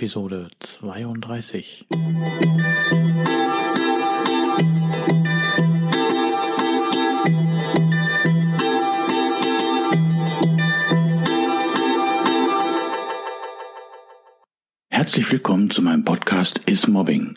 Episode 32. Herzlich willkommen zu meinem Podcast Is Mobbing,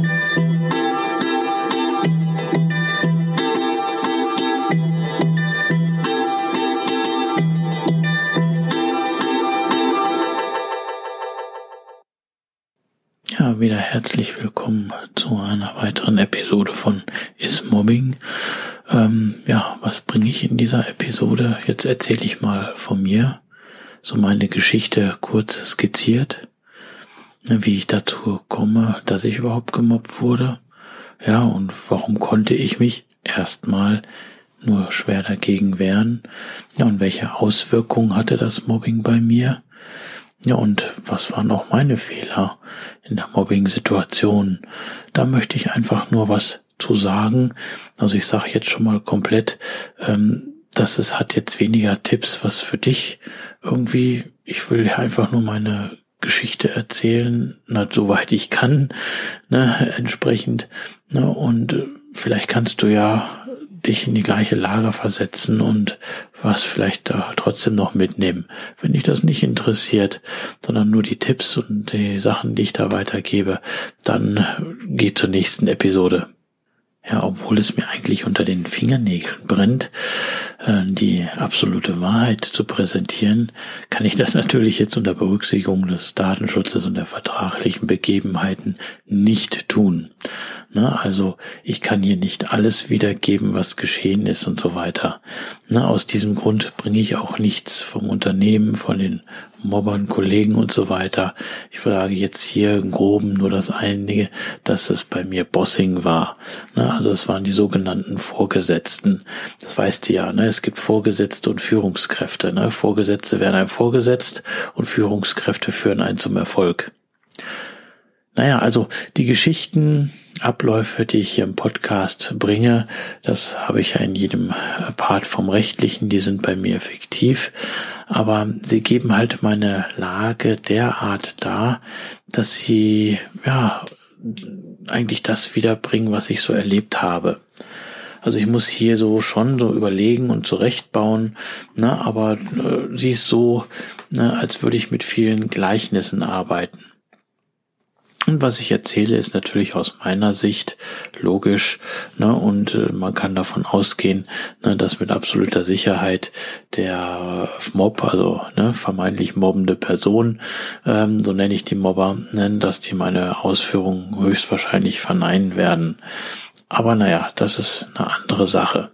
wieder herzlich willkommen zu einer weiteren Episode von Is Mobbing. Ähm, ja, was bringe ich in dieser Episode? Jetzt erzähle ich mal von mir, so meine Geschichte kurz skizziert, ne, wie ich dazu komme, dass ich überhaupt gemobbt wurde. Ja, und warum konnte ich mich erstmal nur schwer dagegen wehren? Ja, und welche Auswirkungen hatte das Mobbing bei mir? Ja, und was waren auch meine Fehler in der Mobbing-Situation? Da möchte ich einfach nur was zu sagen. Also ich sage jetzt schon mal komplett, ähm, dass es hat jetzt weniger Tipps, was für dich irgendwie, ich will einfach nur meine Geschichte erzählen, na, soweit ich kann, ne, entsprechend, ne, und äh, vielleicht kannst du ja dich in die gleiche Lage versetzen und was vielleicht da trotzdem noch mitnehmen. Wenn dich das nicht interessiert, sondern nur die Tipps und die Sachen, die ich da weitergebe, dann geh zur nächsten Episode. Ja, obwohl es mir eigentlich unter den Fingernägeln brennt, äh, die absolute Wahrheit zu präsentieren, kann ich das natürlich jetzt unter Berücksichtigung des Datenschutzes und der vertraglichen Begebenheiten nicht tun. Ne, also ich kann hier nicht alles wiedergeben, was geschehen ist und so weiter. Ne, aus diesem Grund bringe ich auch nichts vom Unternehmen, von den Mobbern, Kollegen und so weiter. Ich sage jetzt hier im Groben nur das einige, dass es bei mir Bossing war. Ne, also es waren die sogenannten Vorgesetzten. Das weißt du ja, ne? es gibt Vorgesetzte und Führungskräfte. Ne? Vorgesetzte werden einem vorgesetzt und Führungskräfte führen einen zum Erfolg. Naja, also die Geschichten, Abläufe, die ich hier im Podcast bringe, das habe ich ja in jedem Part vom Rechtlichen, die sind bei mir fiktiv, aber sie geben halt meine Lage derart dar, dass sie, ja, eigentlich das wiederbringen, was ich so erlebt habe. Also ich muss hier so schon so überlegen und zurechtbauen, ne, aber äh, sie ist so, ne, als würde ich mit vielen Gleichnissen arbeiten. Und was ich erzähle, ist natürlich aus meiner Sicht logisch, ne, und äh, man kann davon ausgehen, ne, dass mit absoluter Sicherheit der Mob, also ne, vermeintlich mobbende Person, ähm, so nenne ich die Mobber, ne, dass die meine Ausführungen höchstwahrscheinlich verneinen werden. Aber naja, das ist eine andere Sache.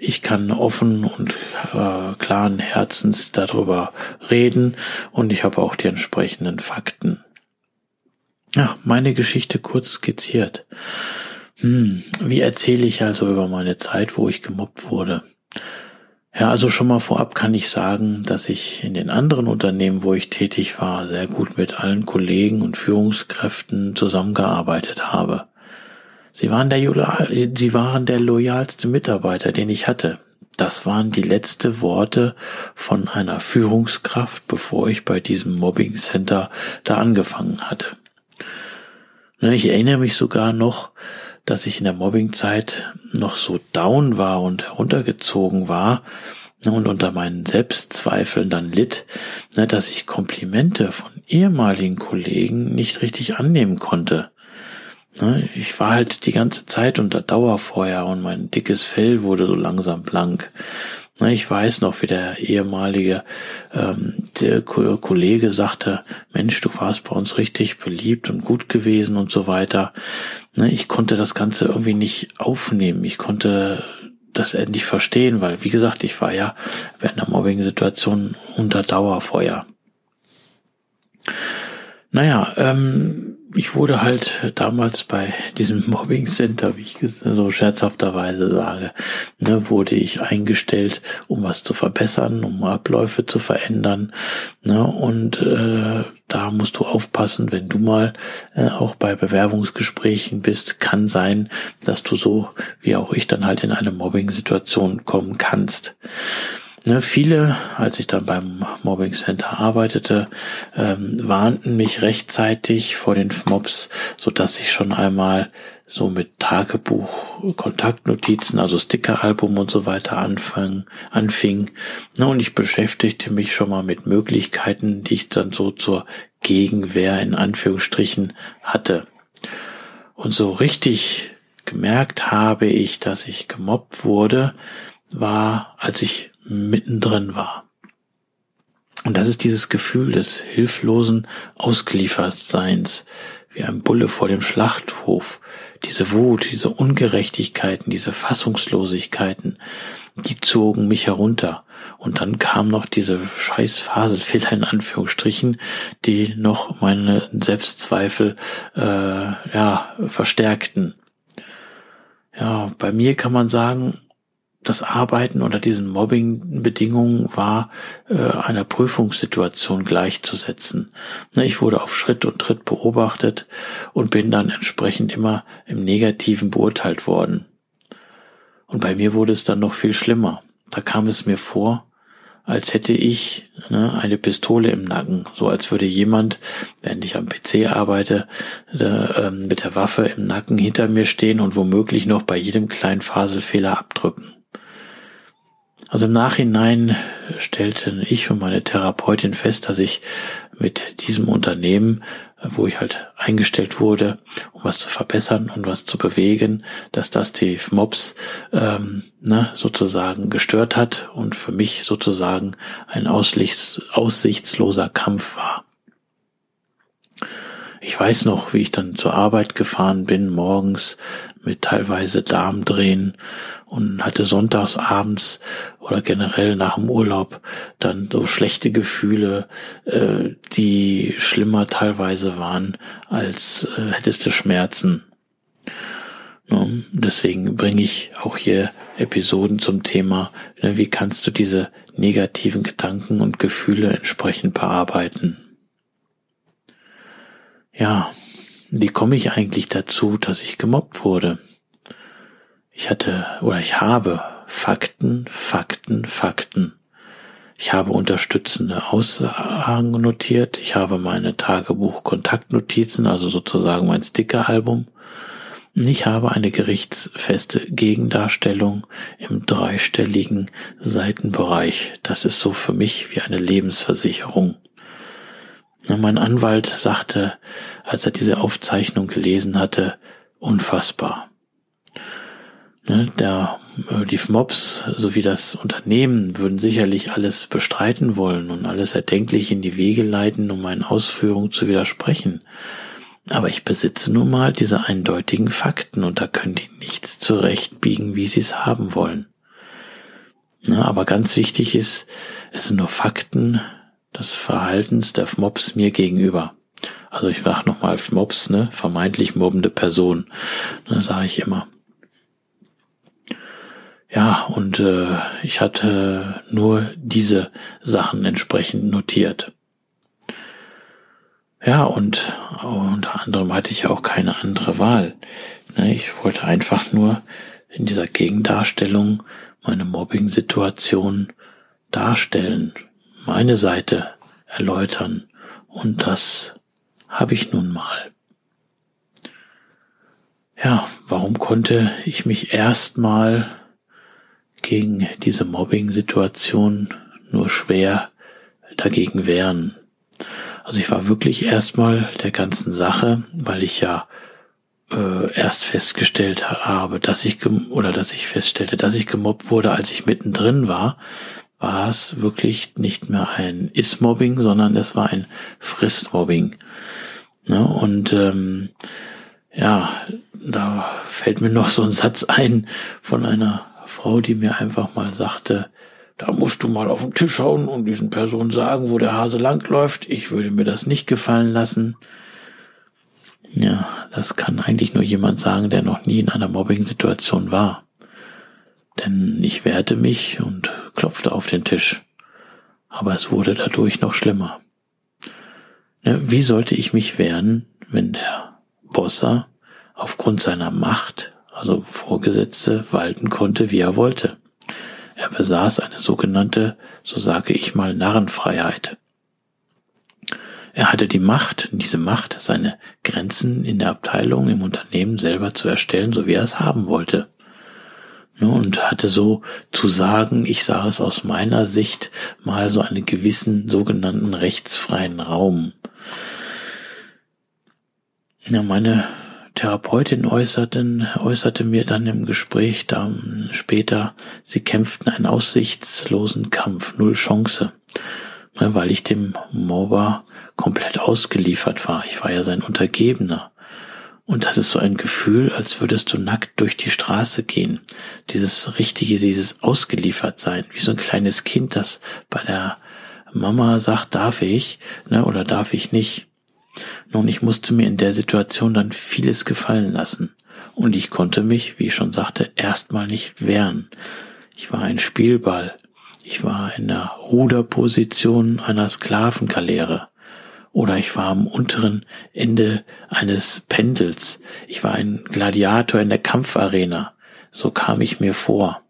Ich kann offen und äh, klaren Herzens darüber reden und ich habe auch die entsprechenden Fakten. Ja, meine Geschichte kurz skizziert. Hm, wie erzähle ich also über meine Zeit, wo ich gemobbt wurde? Ja, also schon mal vorab kann ich sagen, dass ich in den anderen Unternehmen, wo ich tätig war, sehr gut mit allen Kollegen und Führungskräften zusammengearbeitet habe. Sie waren der, sie waren der loyalste Mitarbeiter, den ich hatte. Das waren die letzte Worte von einer Führungskraft, bevor ich bei diesem Mobbing Center da angefangen hatte. Ne, ich erinnere mich sogar noch, dass ich in der Mobbingzeit noch so down war und heruntergezogen war ne, und unter meinen Selbstzweifeln dann litt, ne, dass ich Komplimente von ehemaligen Kollegen nicht richtig annehmen konnte. Ich war halt die ganze Zeit unter Dauerfeuer und mein dickes Fell wurde so langsam blank. Ich weiß noch, wie der ehemalige ähm, der Kollege sagte, Mensch, du warst bei uns richtig beliebt und gut gewesen und so weiter. Ich konnte das Ganze irgendwie nicht aufnehmen. Ich konnte das endlich verstehen, weil, wie gesagt, ich war ja während der Mobbing-Situation unter Dauerfeuer. Naja, ähm, ich wurde halt damals bei diesem Mobbing Center, wie ich so scherzhafterweise sage, ne, wurde ich eingestellt, um was zu verbessern, um Abläufe zu verändern. Ne, und äh, da musst du aufpassen, wenn du mal äh, auch bei Bewerbungsgesprächen bist, kann sein, dass du so wie auch ich dann halt in eine Mobbing-Situation kommen kannst. Ne, viele, als ich dann beim Mobbing Center arbeitete, ähm, warnten mich rechtzeitig vor den Mobs, so dass ich schon einmal so mit Tagebuch, Kontaktnotizen, also Stickeralbum und so weiter anfang, anfing. Ne, und ich beschäftigte mich schon mal mit Möglichkeiten, die ich dann so zur Gegenwehr in Anführungsstrichen hatte. Und so richtig gemerkt habe ich, dass ich gemobbt wurde, war, als ich mittendrin war. Und das ist dieses Gefühl des hilflosen Ausgeliefertseins, wie ein Bulle vor dem Schlachthof. Diese Wut, diese Ungerechtigkeiten, diese Fassungslosigkeiten, die zogen mich herunter. Und dann kam noch diese scheiß Phasenfehler in Anführungsstrichen, die noch meine Selbstzweifel äh, ja verstärkten. Ja, bei mir kann man sagen, das Arbeiten unter diesen Mobbing-Bedingungen war äh, einer Prüfungssituation gleichzusetzen. Ne, ich wurde auf Schritt und Tritt beobachtet und bin dann entsprechend immer im Negativen beurteilt worden. Und bei mir wurde es dann noch viel schlimmer. Da kam es mir vor, als hätte ich ne, eine Pistole im Nacken, so als würde jemand, während ich am PC arbeite, da, ähm, mit der Waffe im Nacken hinter mir stehen und womöglich noch bei jedem kleinen Faselfehler abdrücken. Also im Nachhinein stellten ich und meine Therapeutin fest, dass ich mit diesem Unternehmen, wo ich halt eingestellt wurde, um was zu verbessern und was zu bewegen, dass das die Mobs ähm, ne, sozusagen gestört hat und für mich sozusagen ein aussichtsloser Kampf war. Ich weiß noch, wie ich dann zur Arbeit gefahren bin, morgens mit teilweise Darmdrehen und hatte sonntags abends oder generell nach dem Urlaub dann so schlechte Gefühle, äh, die schlimmer teilweise waren, als äh, hättest du Schmerzen. Deswegen bringe ich auch hier Episoden zum Thema, ne, wie kannst du diese negativen Gedanken und Gefühle entsprechend bearbeiten. Ja, wie komme ich eigentlich dazu, dass ich gemobbt wurde? Ich hatte oder ich habe Fakten, Fakten, Fakten. Ich habe unterstützende Aussagen notiert. Ich habe meine Tagebuch-Kontaktnotizen, also sozusagen mein Stickeralbum. Ich habe eine gerichtsfeste Gegendarstellung im dreistelligen Seitenbereich. Das ist so für mich wie eine Lebensversicherung. Mein Anwalt sagte, als er diese Aufzeichnung gelesen hatte, unfassbar. Ne, der, äh, die Mobs sowie das Unternehmen würden sicherlich alles bestreiten wollen und alles erdenklich in die Wege leiten, um meinen Ausführungen zu widersprechen. Aber ich besitze nun mal diese eindeutigen Fakten und da können die nichts zurechtbiegen, wie sie es haben wollen. Ja, aber ganz wichtig ist, es sind nur Fakten, des Verhaltens der Mobs mir gegenüber. Also ich sage nochmal Mobs, ne, vermeintlich mobbende Person, ne, sage ich immer. Ja, und äh, ich hatte nur diese Sachen entsprechend notiert. Ja, und unter anderem hatte ich auch keine andere Wahl. Ne, ich wollte einfach nur in dieser Gegendarstellung meine Mobbing-Situation darstellen, meine Seite erläutern. Und das habe ich nun mal. Ja, warum konnte ich mich erstmal gegen diese Mobbing-Situation nur schwer dagegen wehren? Also ich war wirklich erstmal der ganzen Sache, weil ich ja äh, erst festgestellt habe, dass ich oder dass ich feststellte, dass ich gemobbt wurde, als ich mittendrin war, war es wirklich nicht mehr ein Is-Mobbing, sondern es war ein Frist-Mobbing. Ja, und ähm, ja, da fällt mir noch so ein Satz ein von einer Frau, die mir einfach mal sagte, da musst du mal auf den Tisch hauen und diesen Personen sagen, wo der Hase langläuft. Ich würde mir das nicht gefallen lassen. Ja, das kann eigentlich nur jemand sagen, der noch nie in einer Mobbing-Situation war. Denn ich wehrte mich und klopfte auf den Tisch. Aber es wurde dadurch noch schlimmer. Wie sollte ich mich wehren, wenn der Bosser aufgrund seiner Macht, also Vorgesetzte, walten konnte, wie er wollte? Er besaß eine sogenannte, so sage ich mal, Narrenfreiheit. Er hatte die Macht, diese Macht, seine Grenzen in der Abteilung, im Unternehmen selber zu erstellen, so wie er es haben wollte. Und hatte so zu sagen, ich sah es aus meiner Sicht, mal so einen gewissen sogenannten rechtsfreien Raum. Ja, meine Therapeutin äußerten, äußerte mir dann im Gespräch dann später, sie kämpften einen aussichtslosen Kampf, null Chance, ne, weil ich dem Mobber komplett ausgeliefert war. Ich war ja sein Untergebener. Und das ist so ein Gefühl, als würdest du nackt durch die Straße gehen. Dieses richtige, dieses ausgeliefert sein, wie so ein kleines Kind, das bei der Mama sagt, darf ich, ne, oder darf ich nicht. Nun, ich musste mir in der Situation dann vieles gefallen lassen. Und ich konnte mich, wie ich schon sagte, erstmal nicht wehren. Ich war ein Spielball. Ich war in der Ruderposition einer Sklavengaleere. Oder ich war am unteren Ende eines Pendels. Ich war ein Gladiator in der Kampfarena. So kam ich mir vor.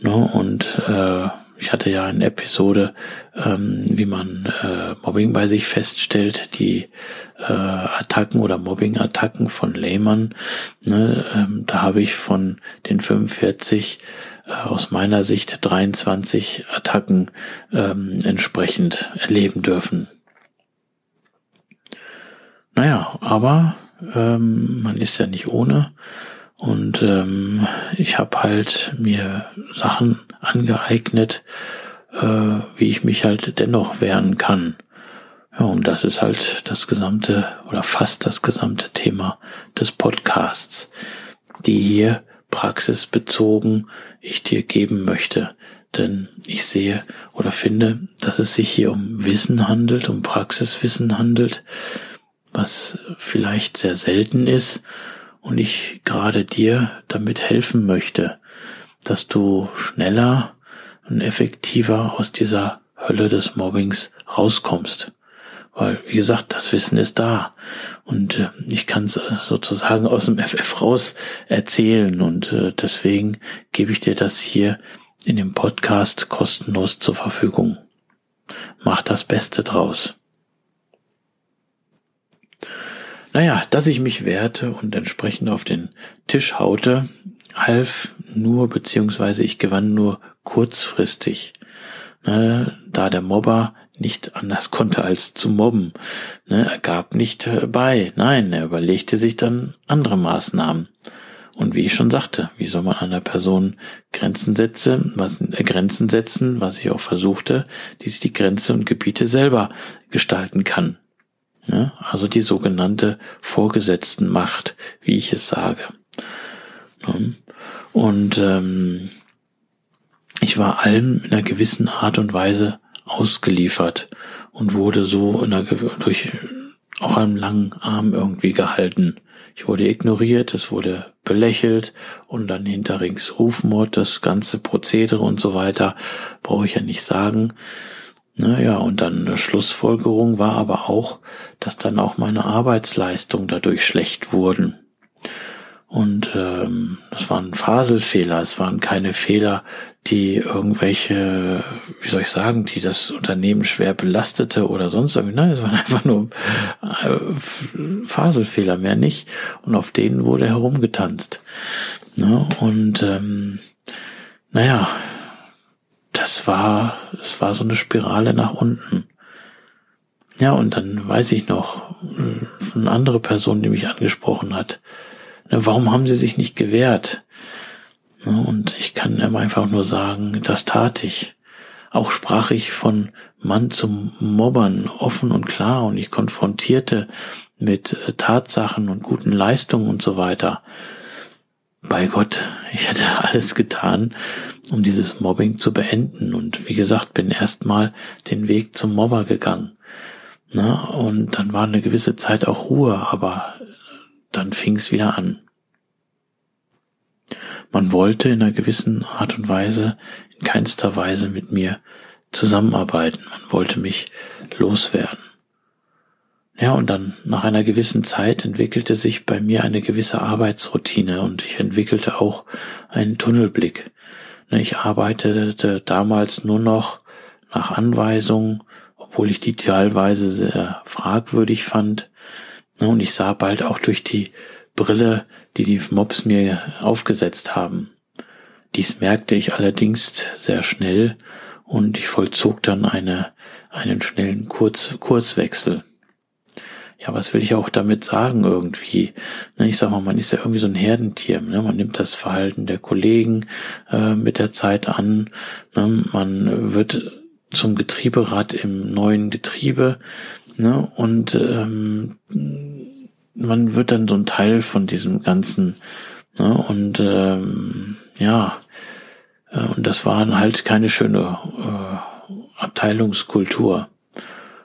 No, und äh, ich hatte ja eine Episode, ähm, wie man äh, Mobbing bei sich feststellt, die äh, Attacken oder Mobbing-Attacken von Lehmann. Ne, ähm, da habe ich von den 45 äh, aus meiner Sicht 23 Attacken ähm, entsprechend erleben dürfen. Naja, aber ähm, man ist ja nicht ohne. Und ähm, ich habe halt mir Sachen angeeignet, äh, wie ich mich halt dennoch wehren kann. Ja, und das ist halt das gesamte oder fast das gesamte Thema des Podcasts, die hier praxisbezogen ich dir geben möchte. Denn ich sehe oder finde, dass es sich hier um Wissen handelt, um Praxiswissen handelt, was vielleicht sehr selten ist und ich gerade dir damit helfen möchte, dass du schneller und effektiver aus dieser Hölle des Mobbings rauskommst. Weil, wie gesagt, das Wissen ist da. Und äh, ich kann es äh, sozusagen aus dem FF raus erzählen. Und äh, deswegen gebe ich dir das hier in dem Podcast kostenlos zur Verfügung. Mach das Beste draus. Naja, dass ich mich wehrte und entsprechend auf den Tisch haute, half nur, beziehungsweise ich gewann nur kurzfristig, ne, da der Mobber nicht anders konnte als zu mobben. Ne, er gab nicht äh, bei, nein, er überlegte sich dann andere Maßnahmen. Und wie ich schon sagte, wie soll man einer Person Grenzen setzen, was, äh, Grenzen setzen, was ich auch versuchte, die sich die Grenze und Gebiete selber gestalten kann. Ja, also die sogenannte Vorgesetztenmacht, wie ich es sage. Und ähm, ich war allem in einer gewissen Art und Weise ausgeliefert und wurde so in einer, durch auch einem langen Arm irgendwie gehalten. Ich wurde ignoriert, es wurde belächelt und dann hinterrings Rufmord, das ganze Prozedere und so weiter, brauche ich ja nicht sagen. Naja, und dann eine Schlussfolgerung war aber auch, dass dann auch meine Arbeitsleistung dadurch schlecht wurden. Und ähm, das waren Faselfehler, es waren keine Fehler, die irgendwelche, wie soll ich sagen, die das Unternehmen schwer belastete oder sonst irgendwie. Nein, es waren einfach nur äh, Faselfehler, mehr nicht. Und auf denen wurde herumgetanzt. Ne? Und ähm, naja, das war, es war so eine Spirale nach unten. Ja, und dann weiß ich noch, äh, von einer anderen Person, die mich angesprochen hat, warum haben sie sich nicht gewehrt? Und ich kann einfach nur sagen, das tat ich. Auch sprach ich von Mann zum Mobbern offen und klar und ich konfrontierte mit äh, Tatsachen und guten Leistungen und so weiter bei Gott, ich hätte alles getan, um dieses Mobbing zu beenden. Und wie gesagt, bin erstmal den Weg zum Mobber gegangen. Na, und dann war eine gewisse Zeit auch Ruhe, aber dann fing es wieder an. Man wollte in einer gewissen Art und Weise, in keinster Weise mit mir zusammenarbeiten. Man wollte mich loswerden. Ja, und dann nach einer gewissen Zeit entwickelte sich bei mir eine gewisse Arbeitsroutine und ich entwickelte auch einen Tunnelblick. Ich arbeitete damals nur noch nach Anweisungen, obwohl ich die teilweise sehr fragwürdig fand. Und ich sah bald auch durch die Brille, die die Mobs mir aufgesetzt haben. Dies merkte ich allerdings sehr schnell und ich vollzog dann eine, einen schnellen Kurz, Kurswechsel ja, was will ich auch damit sagen irgendwie? Ne, ich sag mal, man ist ja irgendwie so ein Herdentier. Ne? Man nimmt das Verhalten der Kollegen äh, mit der Zeit an. Ne? Man wird zum Getrieberad im neuen Getriebe. Und ähm, man wird dann so ein Teil von diesem Ganzen. Und ähm, ja, äh, und das war halt keine schöne äh, Abteilungskultur.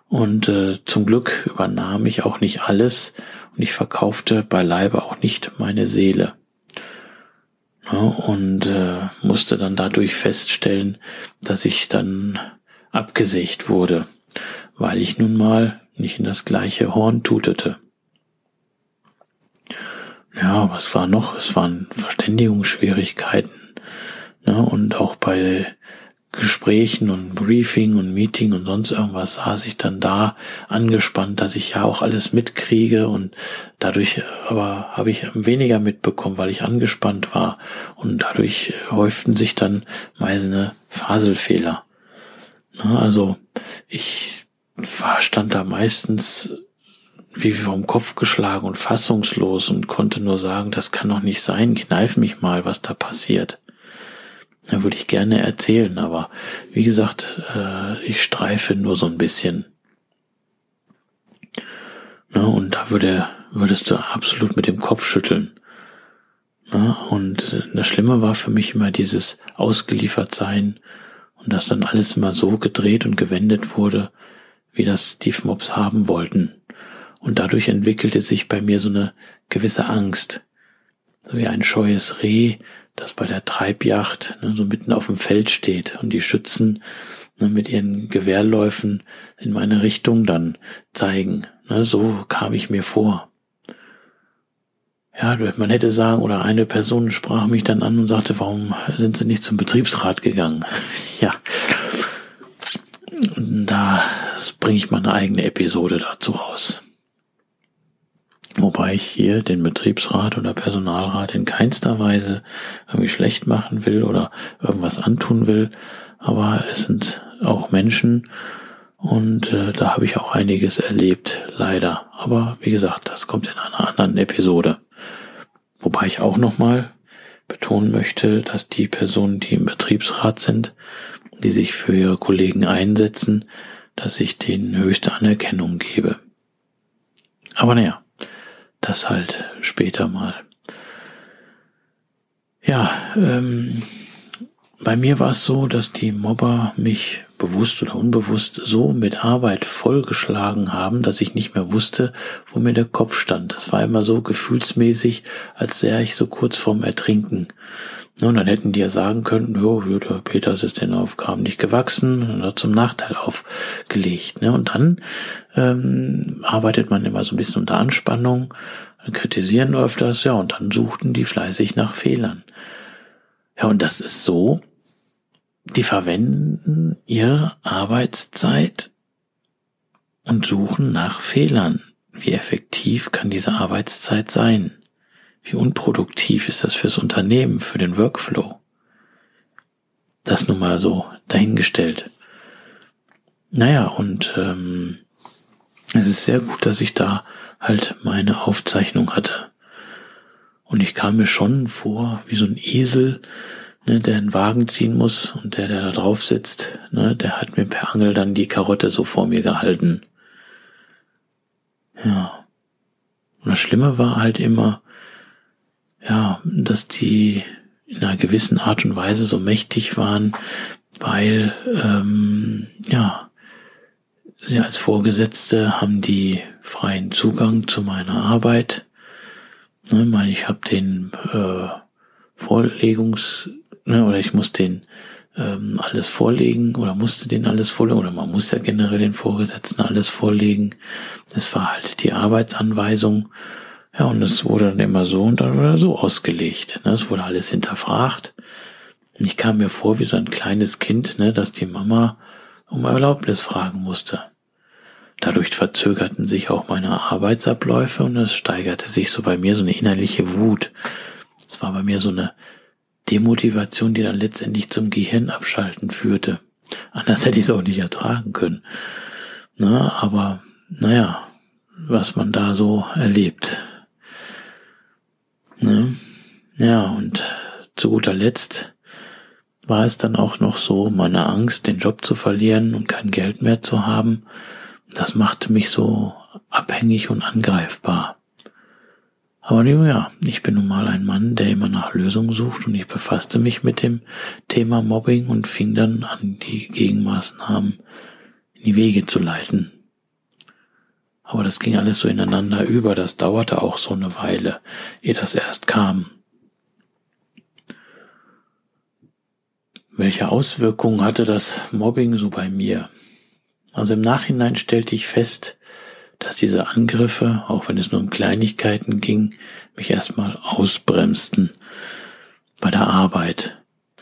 Und äh, zum Glück übernahm ich auch nicht alles und ich verkaufte beileibe auch nicht meine Seele. Ja, und äh, musste dann dadurch feststellen, dass ich dann abgesägt wurde, weil ich nun mal nicht in das gleiche Horn tutete. Ja, was war noch? Es waren Verständigungsschwierigkeiten. Ne? Und auch bei Gesprächen und Briefing und Meeting und sonst irgendwas saß ich dann da angespannt, dass ich ja auch alles mitkriege und dadurch aber habe ich weniger mitbekommen, weil ich angespannt war und dadurch häuften sich dann meine Faselfehler. Also ich war, stand da meistens wie vom Kopf geschlagen und fassungslos und konnte nur sagen, das kann doch nicht sein, kneif mich mal, was da passiert. Da würde ich gerne erzählen, aber wie gesagt, äh, ich streife nur so ein bisschen. Ne, und da würde, würdest du absolut mit dem Kopf schütteln. Ne, und das Schlimme war für mich immer dieses Ausgeliefertsein und dass dann alles immer so gedreht und gewendet wurde, wie das die Mobs haben wollten. Und dadurch entwickelte sich bei mir so eine gewisse Angst. So wie ein scheues Reh, das bei der Treibjacht ne, so mitten auf dem Feld steht und die Schützen ne, mit ihren Gewehrläufen in meine Richtung dann zeigen. Ne, so kam ich mir vor. Ja, man hätte sagen, oder eine Person sprach mich dann an und sagte, warum sind Sie nicht zum Betriebsrat gegangen? ja. Da bringe ich mal eine eigene Episode dazu raus. Wobei ich hier den Betriebsrat oder Personalrat in keinster Weise irgendwie schlecht machen will oder irgendwas antun will. Aber es sind auch Menschen und äh, da habe ich auch einiges erlebt, leider. Aber wie gesagt, das kommt in einer anderen Episode. Wobei ich auch nochmal betonen möchte, dass die Personen, die im Betriebsrat sind, die sich für ihre Kollegen einsetzen, dass ich denen höchste Anerkennung gebe. Aber naja, das halt später mal. Ja, ähm, bei mir war es so, dass die Mobber mich bewusst oder unbewusst so mit Arbeit vollgeschlagen haben, dass ich nicht mehr wusste, wo mir der Kopf stand. Das war immer so gefühlsmäßig, als wäre ich so kurz vorm Ertrinken. Und dann hätten die ja sagen können, jo, der Peters ist den Aufgaben nicht gewachsen und hat zum Nachteil aufgelegt. Ne? Und dann ähm, arbeitet man immer so ein bisschen unter Anspannung, kritisieren öfters, ja, und dann suchten die fleißig nach Fehlern. Ja, und das ist so, die verwenden ihre Arbeitszeit und suchen nach Fehlern. Wie effektiv kann diese Arbeitszeit sein? Wie unproduktiv ist das fürs Unternehmen, für den Workflow? Das nun mal so dahingestellt. Naja, und ähm, es ist sehr gut, dass ich da halt meine Aufzeichnung hatte. Und ich kam mir schon vor wie so ein Esel, ne, der einen Wagen ziehen muss und der, der da drauf sitzt, ne, der hat mir per Angel dann die Karotte so vor mir gehalten. Ja. Und das Schlimme war halt immer, ja, dass die in einer gewissen Art und Weise so mächtig waren, weil ähm, ja sie als Vorgesetzte haben die freien Zugang zu meiner Arbeit. Ne, meine, ich habe den äh, Vorlegungs, ne, oder ich muss den ähm, alles vorlegen oder musste den alles vorlegen oder man muss ja generell den Vorgesetzten alles vorlegen. Es war halt die Arbeitsanweisung. Ja, und es wurde dann immer so und dann so ausgelegt. Ne? Es wurde alles hinterfragt. Und ich kam mir vor wie so ein kleines Kind, ne, dass die Mama um Erlaubnis fragen musste. Dadurch verzögerten sich auch meine Arbeitsabläufe und es steigerte sich so bei mir so eine innerliche Wut. Es war bei mir so eine Demotivation, die dann letztendlich zum Gehirnabschalten führte. Anders hätte ich es auch nicht ertragen können. Na, aber naja, was man da so erlebt. Ja, und zu guter Letzt war es dann auch noch so, meine Angst, den Job zu verlieren und kein Geld mehr zu haben, das machte mich so abhängig und angreifbar. Aber ja, ich bin nun mal ein Mann, der immer nach Lösungen sucht und ich befasste mich mit dem Thema Mobbing und fing dann an, die Gegenmaßnahmen in die Wege zu leiten. Aber das ging alles so ineinander über, das dauerte auch so eine Weile, ehe das erst kam. Welche Auswirkungen hatte das Mobbing so bei mir? Also im Nachhinein stellte ich fest, dass diese Angriffe, auch wenn es nur um Kleinigkeiten ging, mich erstmal ausbremsten bei der Arbeit.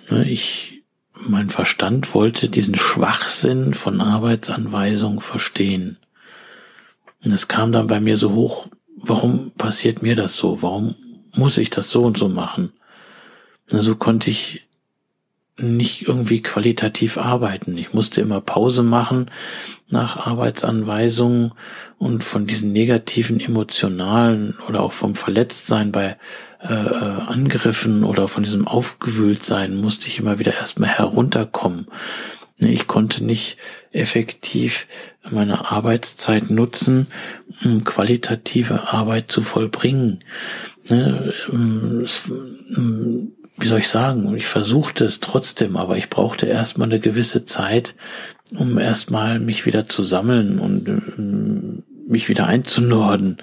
Ne, ich, mein Verstand wollte diesen Schwachsinn von Arbeitsanweisungen verstehen. Und es kam dann bei mir so hoch, warum passiert mir das so? Warum muss ich das so und so machen? Und so konnte ich nicht irgendwie qualitativ arbeiten. Ich musste immer Pause machen nach Arbeitsanweisungen und von diesen negativen emotionalen oder auch vom Verletztsein bei äh, äh, Angriffen oder von diesem Aufgewühltsein musste ich immer wieder erstmal herunterkommen. Ich konnte nicht effektiv meine Arbeitszeit nutzen, um qualitative Arbeit zu vollbringen. Ne, ähm, ähm, wie soll ich sagen, ich versuchte es trotzdem, aber ich brauchte erstmal eine gewisse Zeit, um erstmal mich wieder zu sammeln und ähm, mich wieder einzunorden,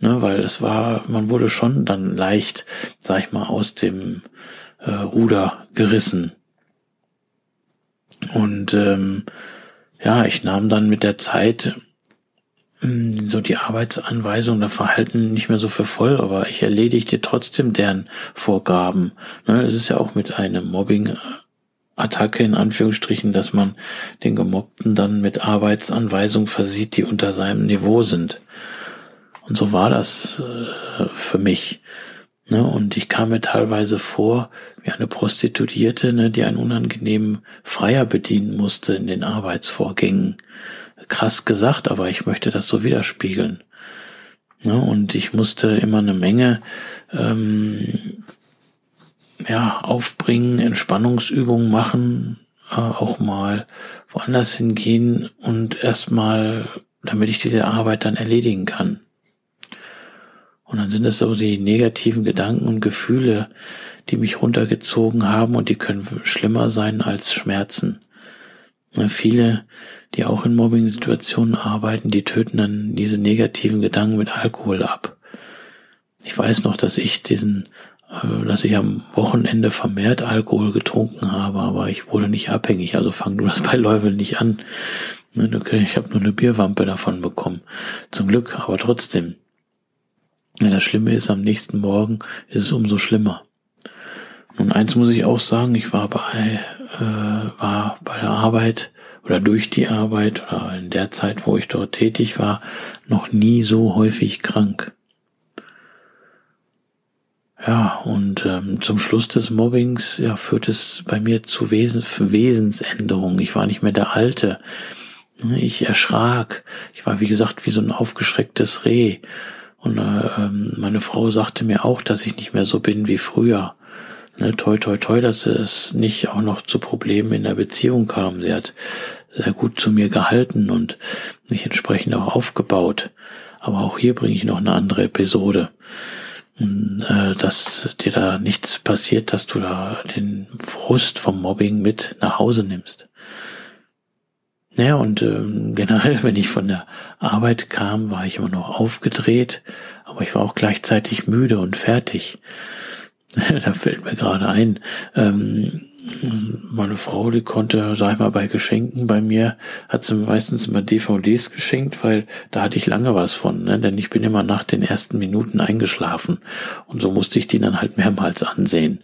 ne, weil es war, man wurde schon dann leicht, sag ich mal, aus dem äh, Ruder gerissen. Und ähm, ja, ich nahm dann mit der Zeit so die Arbeitsanweisungen oder Verhalten nicht mehr so für voll, aber ich erledigte trotzdem deren Vorgaben. Ne, es ist ja auch mit einem Mobbing Attacke in Anführungsstrichen, dass man den Gemobbten dann mit Arbeitsanweisungen versieht, die unter seinem Niveau sind. Und so war das äh, für mich. Ne? Und ich kam mir teilweise vor wie eine Prostituierte, ne, die einen unangenehmen Freier bedienen musste in den Arbeitsvorgängen krass gesagt, aber ich möchte das so widerspiegeln. Ja, und ich musste immer eine Menge ähm, ja, aufbringen, Entspannungsübungen machen, äh, auch mal woanders hingehen und erstmal, damit ich diese Arbeit dann erledigen kann. Und dann sind es so die negativen Gedanken und Gefühle, die mich runtergezogen haben und die können schlimmer sein als Schmerzen. Viele, die auch in Mobbing-Situationen arbeiten, die töten dann diese negativen Gedanken mit Alkohol ab. Ich weiß noch, dass ich diesen, äh, dass ich am Wochenende vermehrt Alkohol getrunken habe, aber ich wurde nicht abhängig. Also fang du das bei Level nicht an. Ne, ich habe nur eine Bierwampe davon bekommen. Zum Glück, aber trotzdem. Das Schlimme ist, am nächsten Morgen ist es umso schlimmer. Und eins muss ich auch sagen, ich war bei, äh, war bei der Arbeit oder durch die Arbeit oder in der Zeit, wo ich dort tätig war, noch nie so häufig krank. Ja, und ähm, zum Schluss des Mobbings ja, führt es bei mir zu Wesen, Wesensänderungen. Ich war nicht mehr der Alte. Ich erschrak. Ich war, wie gesagt, wie so ein aufgeschrecktes Reh. Und äh, ähm, meine Frau sagte mir auch, dass ich nicht mehr so bin wie früher ne, toi, toi, toi, dass es nicht auch noch zu Problemen in der Beziehung kam. Sie hat sehr gut zu mir gehalten und mich entsprechend auch aufgebaut. Aber auch hier bringe ich noch eine andere Episode. Äh, dass dir da nichts passiert, dass du da den Frust vom Mobbing mit nach Hause nimmst. Naja, und ähm, generell, wenn ich von der Arbeit kam, war ich immer noch aufgedreht, aber ich war auch gleichzeitig müde und fertig. da fällt mir gerade ein, ähm, meine Frau, die konnte, sag ich mal, bei Geschenken bei mir, hat sie meistens immer DVDs geschenkt, weil da hatte ich lange was von, ne? denn ich bin immer nach den ersten Minuten eingeschlafen und so musste ich die dann halt mehrmals ansehen.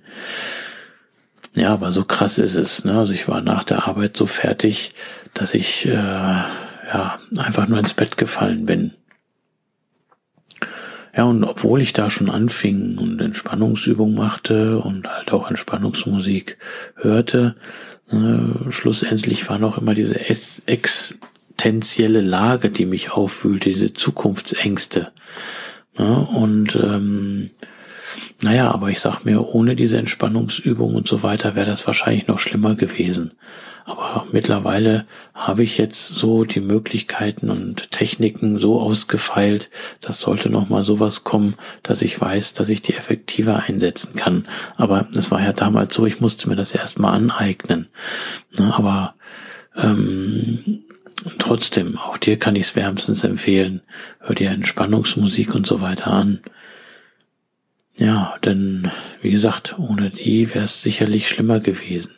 Ja, aber so krass ist es. Ne? Also ich war nach der Arbeit so fertig, dass ich äh, ja einfach nur ins Bett gefallen bin. Ja, und obwohl ich da schon anfing und Entspannungsübungen machte und halt auch Entspannungsmusik hörte, äh, schlussendlich war noch immer diese existenzielle Lage, die mich auffühlte, diese Zukunftsängste. Ne? Und ähm, naja, aber ich sag mir, ohne diese Entspannungsübung und so weiter wäre das wahrscheinlich noch schlimmer gewesen. Aber mittlerweile habe ich jetzt so die Möglichkeiten und Techniken so ausgefeilt, dass sollte noch mal sowas kommen, dass ich weiß, dass ich die effektiver einsetzen kann. Aber es war ja damals so, ich musste mir das erstmal aneignen. Aber ähm, trotzdem, auch dir kann ich es wärmstens empfehlen. Hör dir Entspannungsmusik und so weiter an. Ja, denn wie gesagt, ohne die wäre es sicherlich schlimmer gewesen.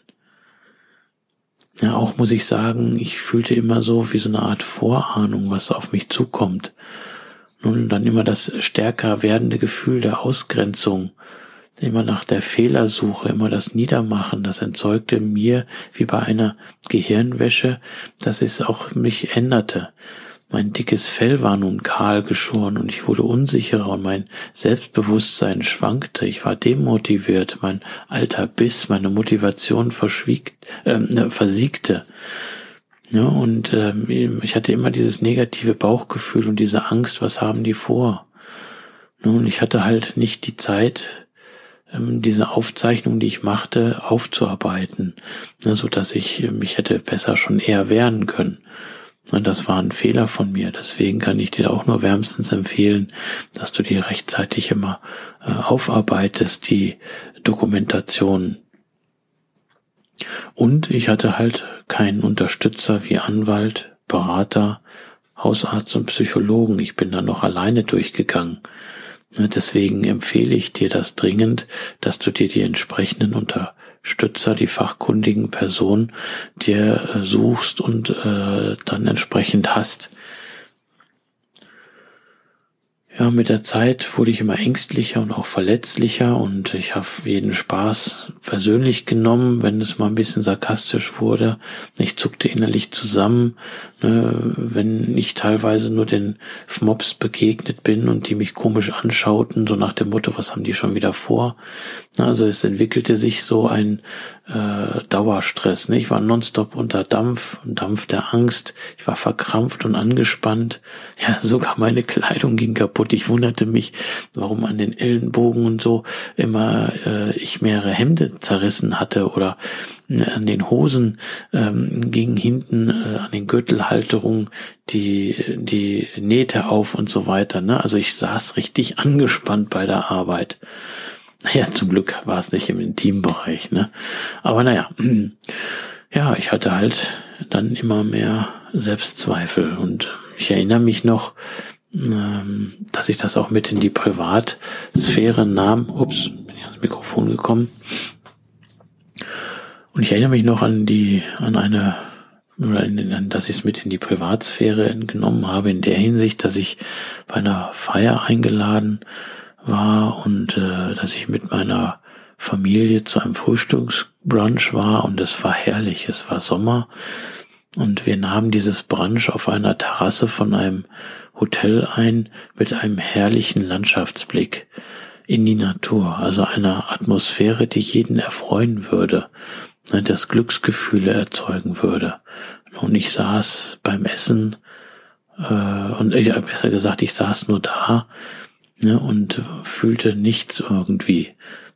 Ja, auch muss ich sagen, ich fühlte immer so wie so eine Art Vorahnung, was auf mich zukommt. Nun dann immer das stärker werdende Gefühl der Ausgrenzung, immer nach der Fehlersuche, immer das Niedermachen, das entzeugte mir wie bei einer Gehirnwäsche, dass es auch mich änderte. Mein dickes Fell war nun kahl geschoren und ich wurde unsicherer und mein Selbstbewusstsein schwankte. Ich war demotiviert, mein alter Biss, meine Motivation verschwiegt, ähm, äh, versiegte. Ja, und ähm, ich hatte immer dieses negative Bauchgefühl und diese Angst, was haben die vor? Nun, ich hatte halt nicht die Zeit, ähm, diese Aufzeichnung, die ich machte, aufzuarbeiten, ne, so dass ich mich hätte besser schon eher wehren können. Und das war ein Fehler von mir. Deswegen kann ich dir auch nur wärmstens empfehlen, dass du die rechtzeitig immer äh, aufarbeitest, die Dokumentation. Und ich hatte halt keinen Unterstützer wie Anwalt, Berater, Hausarzt und Psychologen. Ich bin da noch alleine durchgegangen. Ne, deswegen empfehle ich dir das dringend, dass du dir die entsprechenden unter Stützer, die fachkundigen Personen dir suchst und äh, dann entsprechend hast. Ja, mit der Zeit wurde ich immer ängstlicher und auch verletzlicher und ich habe jeden Spaß persönlich genommen, wenn es mal ein bisschen sarkastisch wurde. Ich zuckte innerlich zusammen, ne, wenn ich teilweise nur den Mops begegnet bin und die mich komisch anschauten, so nach dem Motto, was haben die schon wieder vor? Also es entwickelte sich so ein äh, Dauerstress. Ne? Ich war nonstop unter Dampf, Dampf der Angst. Ich war verkrampft und angespannt. Ja, sogar meine Kleidung ging kaputt. Ich wunderte mich, warum an den Ellenbogen und so immer äh, ich mehrere Hemden zerrissen hatte oder äh, an den Hosen ähm, gingen hinten äh, an den Gürtelhalterungen die die Nähte auf und so weiter. Ne? Also ich saß richtig angespannt bei der Arbeit. Naja, zum Glück war es nicht im Intimbereich, ne? Aber naja, ja, ich hatte halt dann immer mehr Selbstzweifel und ich erinnere mich noch, ähm, dass ich das auch mit in die Privatsphäre nahm. Ups, bin ich ans Mikrofon gekommen. Und ich erinnere mich noch an die, an eine, dass ich es mit in die Privatsphäre genommen habe, in der Hinsicht, dass ich bei einer Feier eingeladen war und äh, dass ich mit meiner Familie zu einem Frühstücksbrunch war und es war herrlich, es war Sommer und wir nahmen dieses Brunch auf einer Terrasse von einem Hotel ein mit einem herrlichen Landschaftsblick in die Natur, also einer Atmosphäre, die jeden erfreuen würde, ne, das Glücksgefühle erzeugen würde. Und ich saß beim Essen äh, und ich, besser gesagt, ich saß nur da ne, und fühlte nichts irgendwie.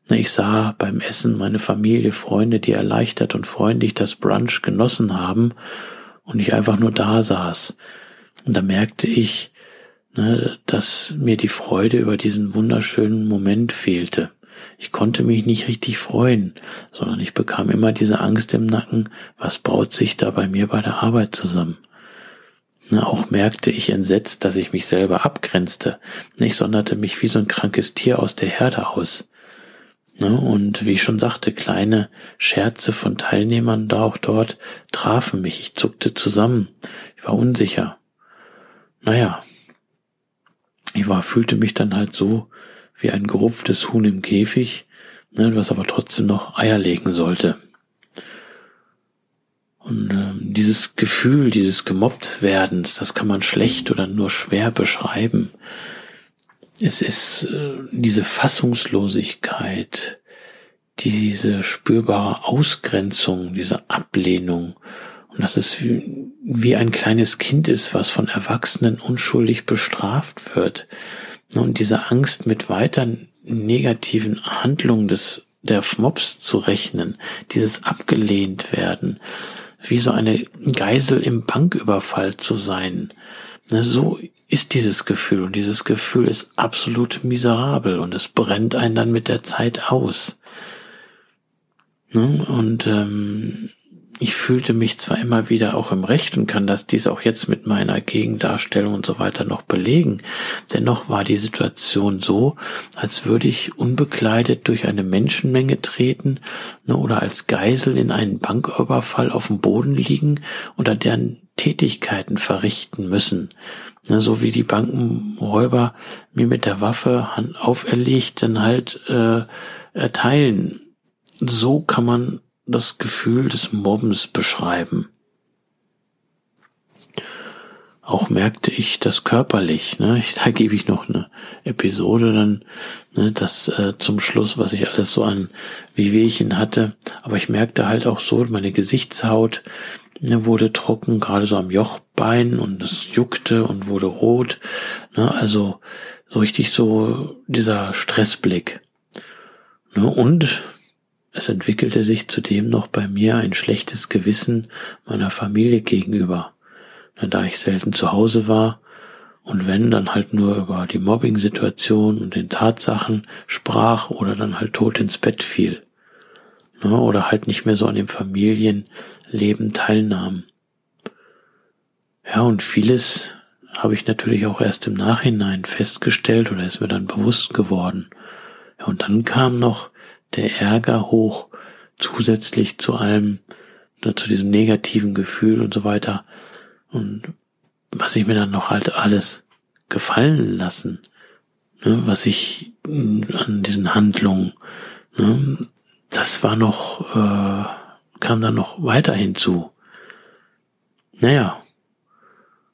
Ne, ich sah beim Essen meine Familie, Freunde, die erleichtert und freundlich das Brunch genossen haben und ich einfach nur da saß. Und da merkte ich, ne, dass mir die Freude über diesen wunderschönen Moment fehlte. Ich konnte mich nicht richtig freuen, sondern ich bekam immer diese Angst im Nacken, was baut sich da bei mir bei der Arbeit zusammen. Auch merkte ich entsetzt, dass ich mich selber abgrenzte. Ich sonderte mich wie so ein krankes Tier aus der Herde aus. Und wie ich schon sagte, kleine Scherze von Teilnehmern da auch dort trafen mich. Ich zuckte zusammen. Ich war unsicher. Naja, ich war, fühlte mich dann halt so wie ein gerupftes Huhn im Käfig, ne, was aber trotzdem noch Eier legen sollte. Und äh, dieses Gefühl, dieses gemobbt werdens, das kann man schlecht oder nur schwer beschreiben. Es ist äh, diese Fassungslosigkeit, diese spürbare Ausgrenzung, diese Ablehnung. Und dass es wie, wie ein kleines Kind ist, was von Erwachsenen unschuldig bestraft wird. Und diese Angst mit weiteren negativen Handlungen des, der Mobs zu rechnen, dieses abgelehnt werden, wie so eine Geisel im Banküberfall zu sein, Ne, so ist dieses Gefühl und dieses Gefühl ist absolut miserabel und es brennt einen dann mit der Zeit aus. Ne, und ähm, ich fühlte mich zwar immer wieder auch im Recht und kann das dies auch jetzt mit meiner Gegendarstellung und so weiter noch belegen, dennoch war die Situation so, als würde ich unbekleidet durch eine Menschenmenge treten ne, oder als Geisel in einen Banküberfall auf dem Boden liegen, unter deren Tätigkeiten verrichten müssen. So wie die Bankenräuber mir mit der Waffe auferlegt dann halt äh, erteilen. So kann man das Gefühl des Mobbens beschreiben. Auch merkte ich das körperlich. Ne? Ich, da gebe ich noch eine Episode dann, ne, das äh, zum Schluss, was ich alles so an Wehwehchen hatte. Aber ich merkte halt auch so, meine Gesichtshaut, ne, wurde trocken, gerade so am Jochbein und es juckte und wurde rot. Ne, also so richtig so dieser Stressblick. Ne, und es entwickelte sich zudem noch bei mir ein schlechtes Gewissen meiner Familie gegenüber. Da ich selten zu Hause war und wenn, dann halt nur über die Mobbing-Situation und den Tatsachen sprach oder dann halt tot ins Bett fiel. Ne, oder halt nicht mehr so an dem Familien, Leben teilnahmen. Ja, und vieles habe ich natürlich auch erst im Nachhinein festgestellt oder ist mir dann bewusst geworden. Ja, und dann kam noch der Ärger hoch, zusätzlich zu allem, zu diesem negativen Gefühl und so weiter. Und was ich mir dann noch halt alles gefallen lassen, ne, was ich an diesen Handlungen, ne, das war noch, äh, kam dann noch weiter hinzu. Naja,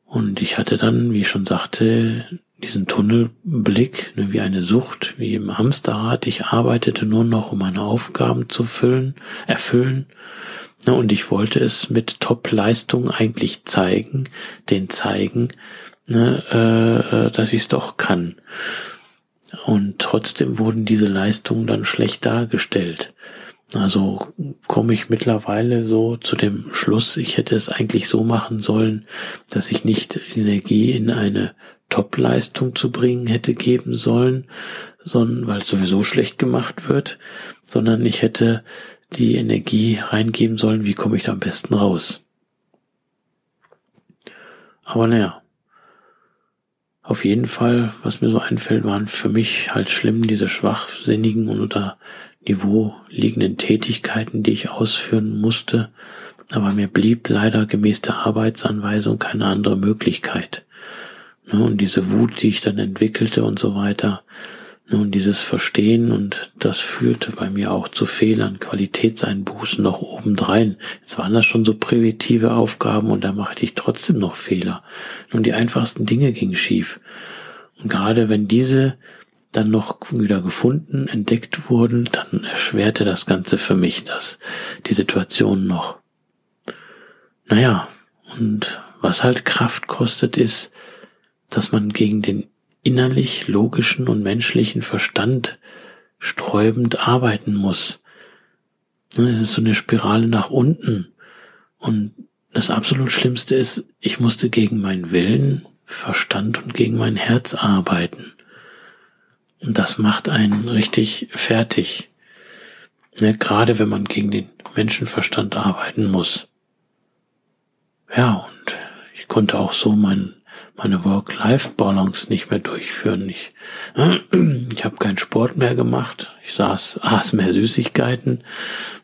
und ich hatte dann, wie ich schon sagte, diesen Tunnelblick, ne, wie eine Sucht, wie im Hamsterrad. Ich arbeitete nur noch, um meine Aufgaben zu füllen, erfüllen. Ne, und ich wollte es mit Top-Leistung eigentlich zeigen, den zeigen, ne, äh, dass ich es doch kann. Und trotzdem wurden diese Leistungen dann schlecht dargestellt. Also komme ich mittlerweile so zu dem Schluss, ich hätte es eigentlich so machen sollen, dass ich nicht Energie in eine Top-Leistung zu bringen hätte geben sollen, sondern weil es sowieso schlecht gemacht wird, sondern ich hätte die Energie reingeben sollen, wie komme ich da am besten raus. Aber naja, auf jeden Fall, was mir so einfällt, waren für mich halt schlimm diese schwachsinnigen und unter Niveau liegenden Tätigkeiten, die ich ausführen musste, aber mir blieb leider gemäß der Arbeitsanweisung keine andere Möglichkeit. Ne, und diese Wut, die ich dann entwickelte und so weiter, ne, und dieses Verstehen und das führte bei mir auch zu Fehlern, Qualitätseinbußen noch obendrein. Jetzt waren das schon so primitive Aufgaben und da machte ich trotzdem noch Fehler. Und die einfachsten Dinge gingen schief. Und gerade wenn diese dann noch wieder gefunden, entdeckt wurden, dann erschwerte das Ganze für mich das, die Situation noch. Naja, und was halt Kraft kostet, ist, dass man gegen den innerlich logischen und menschlichen Verstand sträubend arbeiten muss. Es ist so eine Spirale nach unten. Und das absolut Schlimmste ist, ich musste gegen meinen Willen, Verstand und gegen mein Herz arbeiten. Und das macht einen richtig fertig. Ne, gerade wenn man gegen den Menschenverstand arbeiten muss. Ja, und ich konnte auch so mein, meine Work-Life-Balance nicht mehr durchführen. Ich, ich habe keinen Sport mehr gemacht. Ich saß, aß mehr Süßigkeiten.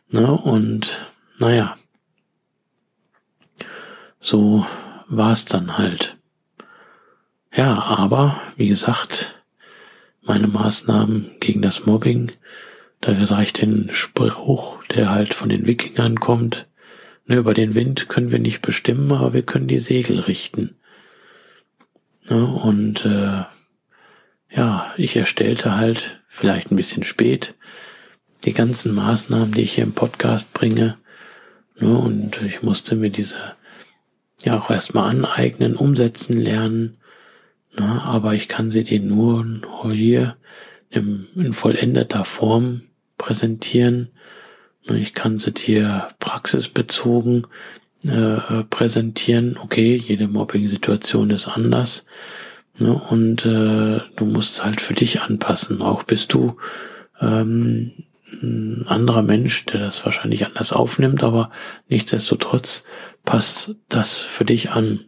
Ne, und naja, so war es dann halt. Ja, aber wie gesagt, meine Maßnahmen gegen das Mobbing, da reicht den Spruch, der halt von den Wikingern kommt, ne, über den Wind können wir nicht bestimmen, aber wir können die Segel richten. Ne, und äh, ja, ich erstellte halt, vielleicht ein bisschen spät, die ganzen Maßnahmen, die ich hier im Podcast bringe. Ne, und ich musste mir diese ja auch erstmal aneignen, umsetzen lernen. Na, aber ich kann sie dir nur hier in, in vollendeter Form präsentieren. Ich kann sie dir praxisbezogen äh, präsentieren. Okay, jede Mobbing-Situation ist anders. Ne? Und äh, du musst halt für dich anpassen. Auch bist du ähm, ein anderer Mensch, der das wahrscheinlich anders aufnimmt, aber nichtsdestotrotz passt das für dich an.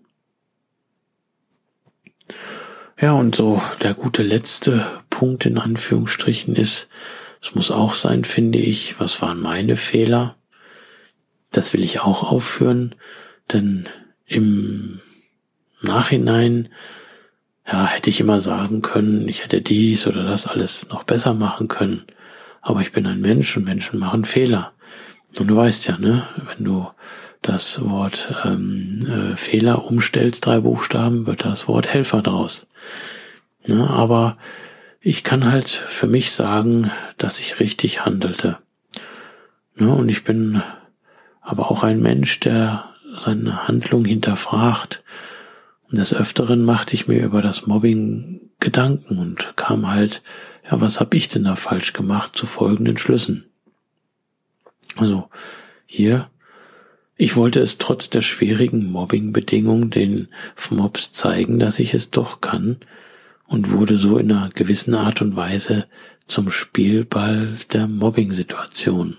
Ja, und so der gute letzte Punkt in Anführungsstrichen ist, es muss auch sein, finde ich, was waren meine Fehler? Das will ich auch aufführen, denn im Nachhinein ja, hätte ich immer sagen können, ich hätte dies oder das alles noch besser machen können. Aber ich bin ein Mensch und Menschen machen Fehler. Und du weißt ja, ne, wenn du das Wort ähm, äh, Fehler umstellst, drei Buchstaben, wird das Wort Helfer draus. Ja, aber ich kann halt für mich sagen, dass ich richtig handelte. Ja, und ich bin aber auch ein Mensch, der seine Handlung hinterfragt. Und des Öfteren machte ich mir über das Mobbing Gedanken und kam halt, ja, was habe ich denn da falsch gemacht, zu folgenden Schlüssen. Also hier ich wollte es trotz der schwierigen Mobbingbedingungen den Mobs zeigen, dass ich es doch kann und wurde so in einer gewissen Art und Weise zum Spielball der Mobbing-Situation.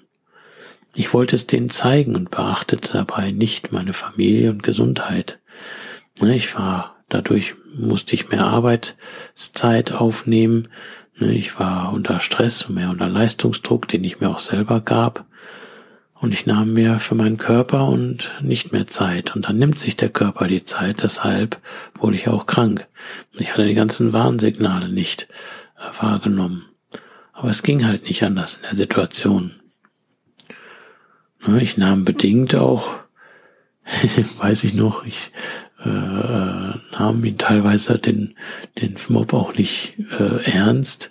Ich wollte es denen zeigen und beachtete dabei nicht meine Familie und Gesundheit. Ne, ich war, dadurch musste ich mehr Arbeitszeit aufnehmen. Ne, ich war unter Stress und mehr unter Leistungsdruck, den ich mir auch selber gab. Und ich nahm mir für meinen Körper und nicht mehr Zeit. Und dann nimmt sich der Körper die Zeit. Deshalb wurde ich auch krank. Ich hatte die ganzen Warnsignale nicht äh, wahrgenommen. Aber es ging halt nicht anders in der Situation. Ne, ich nahm bedingt auch, weiß ich noch, ich äh, nahm ihn teilweise den, den Mob auch nicht äh, ernst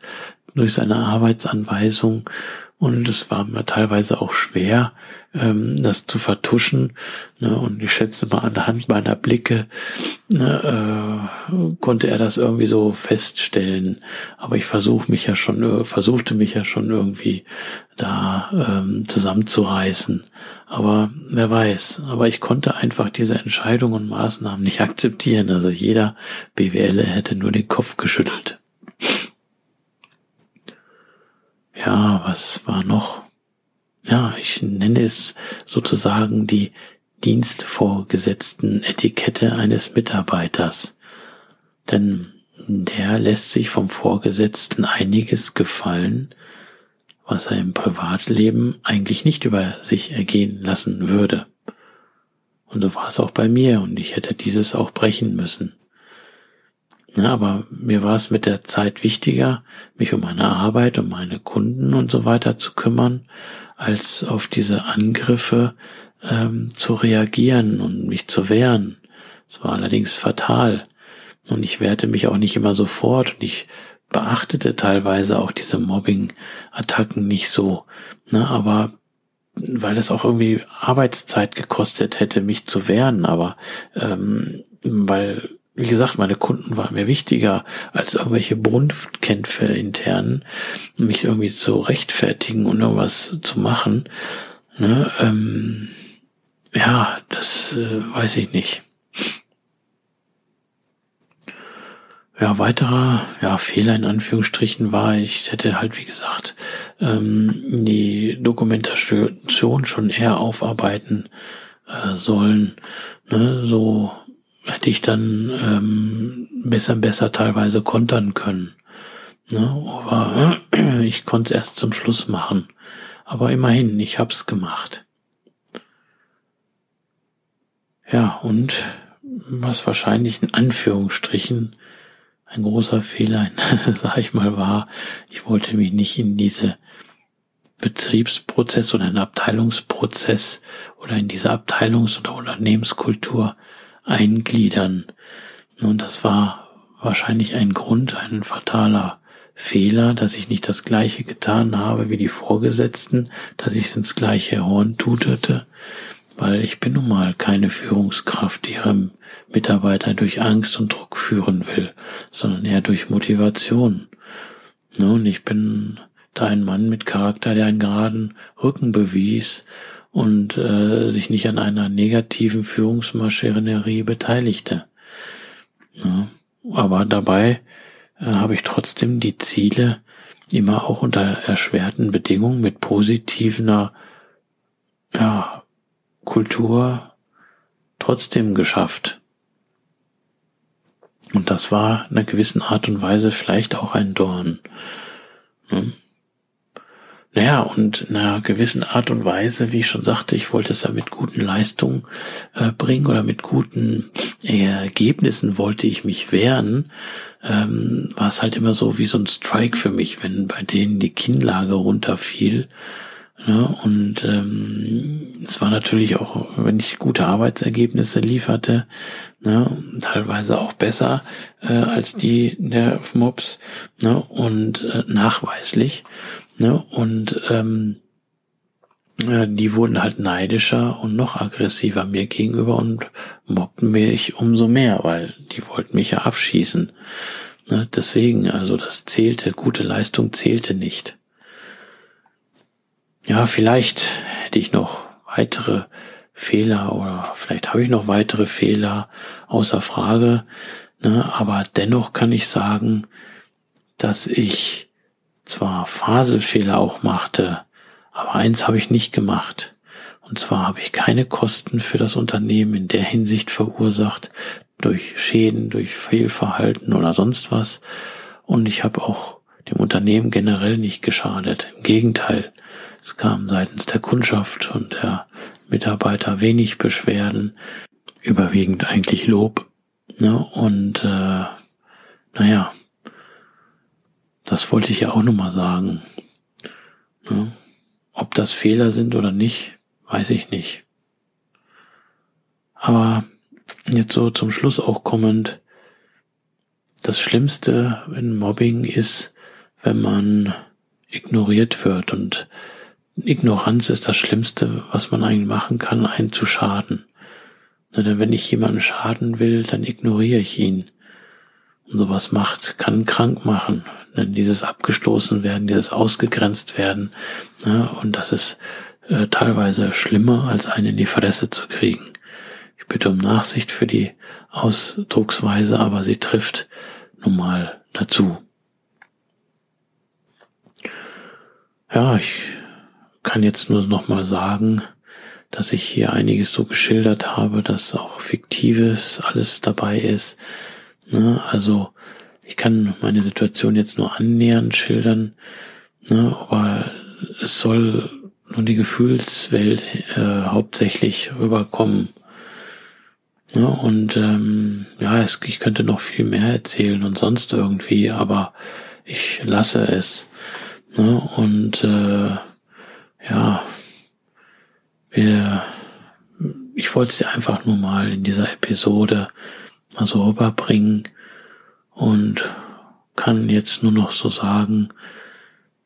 durch seine Arbeitsanweisung und es war mir teilweise auch schwer, ähm, das zu vertuschen. Ne? Und ich schätze mal anhand meiner Blicke ne, äh, konnte er das irgendwie so feststellen. Aber ich versuche mich ja schon, äh, versuchte mich ja schon irgendwie da ähm, zusammenzureißen. Aber wer weiß. Aber ich konnte einfach diese Entscheidungen und Maßnahmen nicht akzeptieren. Also jeder BWL hätte nur den Kopf geschüttelt. Ja, was war noch? Ja, ich nenne es sozusagen die dienstvorgesetzten Etikette eines Mitarbeiters. Denn der lässt sich vom Vorgesetzten einiges gefallen, was er im Privatleben eigentlich nicht über sich ergehen lassen würde. Und so war es auch bei mir und ich hätte dieses auch brechen müssen. Ja, aber mir war es mit der Zeit wichtiger, mich um meine Arbeit, um meine Kunden und so weiter zu kümmern, als auf diese Angriffe ähm, zu reagieren und mich zu wehren. Es war allerdings fatal. Und ich wehrte mich auch nicht immer sofort und ich beachtete teilweise auch diese Mobbing-Attacken nicht so. Ne, aber weil das auch irgendwie Arbeitszeit gekostet hätte, mich zu wehren, aber ähm, weil wie gesagt, meine Kunden waren mir wichtiger als irgendwelche Brunftkämpfe intern, mich irgendwie zu rechtfertigen und irgendwas zu machen. Ne, ähm, ja, das äh, weiß ich nicht. Ja, weiterer ja, Fehler in Anführungsstrichen war, ich hätte halt, wie gesagt, ähm, die Dokumentation schon eher aufarbeiten äh, sollen. Ne? So hätte ich dann ähm, besser, besser teilweise kontern können. Ne? Aber äh, ich konnte es erst zum Schluss machen. Aber immerhin, ich hab's gemacht. Ja, und was wahrscheinlich in Anführungsstrichen ein großer Fehler, sag ich mal, war, ich wollte mich nicht in diese Betriebsprozess oder einen Abteilungsprozess oder in diese Abteilungs- oder Unternehmenskultur eingliedern. Und das war wahrscheinlich ein Grund, ein fataler Fehler, dass ich nicht das Gleiche getan habe wie die Vorgesetzten, dass ich ins gleiche Horn tutete, weil ich bin nun mal keine Führungskraft, die ihre Mitarbeiter durch Angst und Druck führen will, sondern eher durch Motivation. Und ich bin da ein Mann mit Charakter, der einen geraden Rücken bewies und äh, sich nicht an einer negativen Führungsmaschinerie beteiligte. Ja, aber dabei äh, habe ich trotzdem die Ziele immer auch unter erschwerten Bedingungen mit positiver ja, Kultur trotzdem geschafft. Und das war in einer gewissen Art und Weise vielleicht auch ein Dorn. Ne? Naja, und in einer gewissen Art und Weise, wie ich schon sagte, ich wollte es ja mit guten Leistungen äh, bringen oder mit guten äh, Ergebnissen wollte ich mich wehren, ähm, war es halt immer so wie so ein Strike für mich, wenn bei denen die Kinnlage runterfiel. Ne? Und ähm, es war natürlich auch, wenn ich gute Arbeitsergebnisse lieferte, ne, teilweise auch besser äh, als die der Mops ne, und äh, nachweislich. Ne? Und ähm, ja, die wurden halt neidischer und noch aggressiver mir gegenüber und mobbten mich umso mehr, weil die wollten mich ja abschießen. Ne? Deswegen, also das zählte, gute Leistung zählte nicht. Ja, vielleicht hätte ich noch weitere Fehler oder vielleicht habe ich noch weitere Fehler außer Frage. Ne? Aber dennoch kann ich sagen, dass ich zwar Faselfehler auch machte, aber eins habe ich nicht gemacht. Und zwar habe ich keine Kosten für das Unternehmen in der Hinsicht verursacht, durch Schäden, durch Fehlverhalten oder sonst was. Und ich habe auch dem Unternehmen generell nicht geschadet. Im Gegenteil, es kam seitens der Kundschaft und der Mitarbeiter wenig Beschwerden, überwiegend eigentlich Lob. Ne? Und äh, naja, das wollte ich ja auch nochmal sagen. Ja, ob das Fehler sind oder nicht, weiß ich nicht. Aber jetzt so zum Schluss auch kommend, das Schlimmste in Mobbing ist, wenn man ignoriert wird und Ignoranz ist das Schlimmste, was man eigentlich machen kann, einen zu schaden. Denn wenn ich jemanden schaden will, dann ignoriere ich ihn. Und sowas macht, kann krank machen. Denn dieses abgestoßen werden, dieses ausgegrenzt werden, ne, und das ist äh, teilweise schlimmer, als einen in die Fresse zu kriegen. Ich bitte um Nachsicht für die Ausdrucksweise, aber sie trifft nun mal dazu. Ja, ich kann jetzt nur noch mal sagen, dass ich hier einiges so geschildert habe, dass auch fiktives alles dabei ist. Ne? Also ich kann meine Situation jetzt nur annähernd schildern, ne, aber es soll nur die Gefühlswelt äh, hauptsächlich rüberkommen. Ja, und ähm, ja, es, ich könnte noch viel mehr erzählen und sonst irgendwie, aber ich lasse es. Ne, und äh, ja, wir, ich wollte es einfach nur mal in dieser Episode mal so rüberbringen und kann jetzt nur noch so sagen,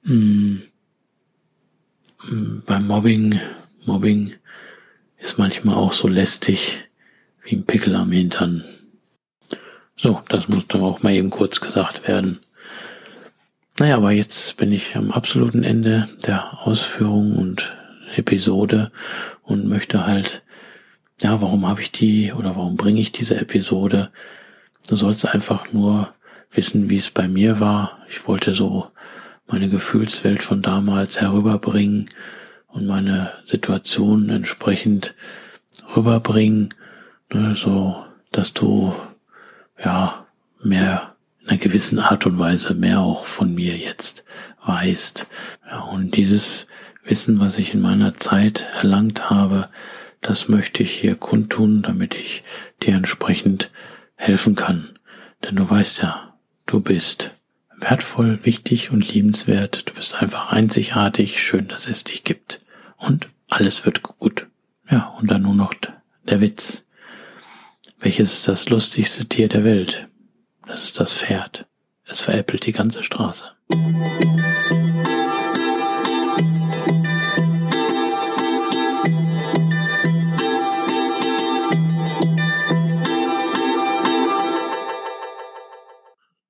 mh, hm, beim Mobbing, Mobbing ist manchmal auch so lästig wie ein Pickel am Hintern. So, das musste auch mal eben kurz gesagt werden. Naja, aber jetzt bin ich am absoluten Ende der Ausführung und Episode und möchte halt, ja, warum habe ich die oder warum bringe ich diese Episode Du sollst einfach nur wissen, wie es bei mir war. Ich wollte so meine Gefühlswelt von damals herüberbringen und meine Situation entsprechend rüberbringen, ne, so dass du ja mehr in einer gewissen Art und Weise mehr auch von mir jetzt weißt. Ja, und dieses Wissen, was ich in meiner Zeit erlangt habe, das möchte ich hier kundtun, damit ich dir entsprechend helfen kann. Denn du weißt ja, du bist wertvoll, wichtig und liebenswert. Du bist einfach einzigartig. Schön, dass es dich gibt. Und alles wird gut. Ja, und dann nur noch der Witz. Welches ist das lustigste Tier der Welt? Das ist das Pferd. Es veräppelt die ganze Straße.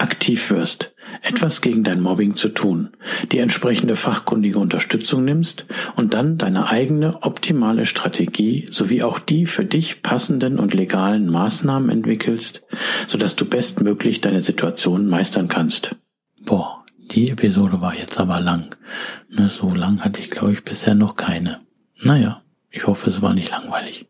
aktiv wirst, etwas gegen dein Mobbing zu tun, die entsprechende fachkundige Unterstützung nimmst und dann deine eigene optimale Strategie sowie auch die für dich passenden und legalen Maßnahmen entwickelst, sodass du bestmöglich deine Situation meistern kannst. Boah, die Episode war jetzt aber lang. Ne, so lang hatte ich, glaube ich, bisher noch keine. Naja, ich hoffe, es war nicht langweilig.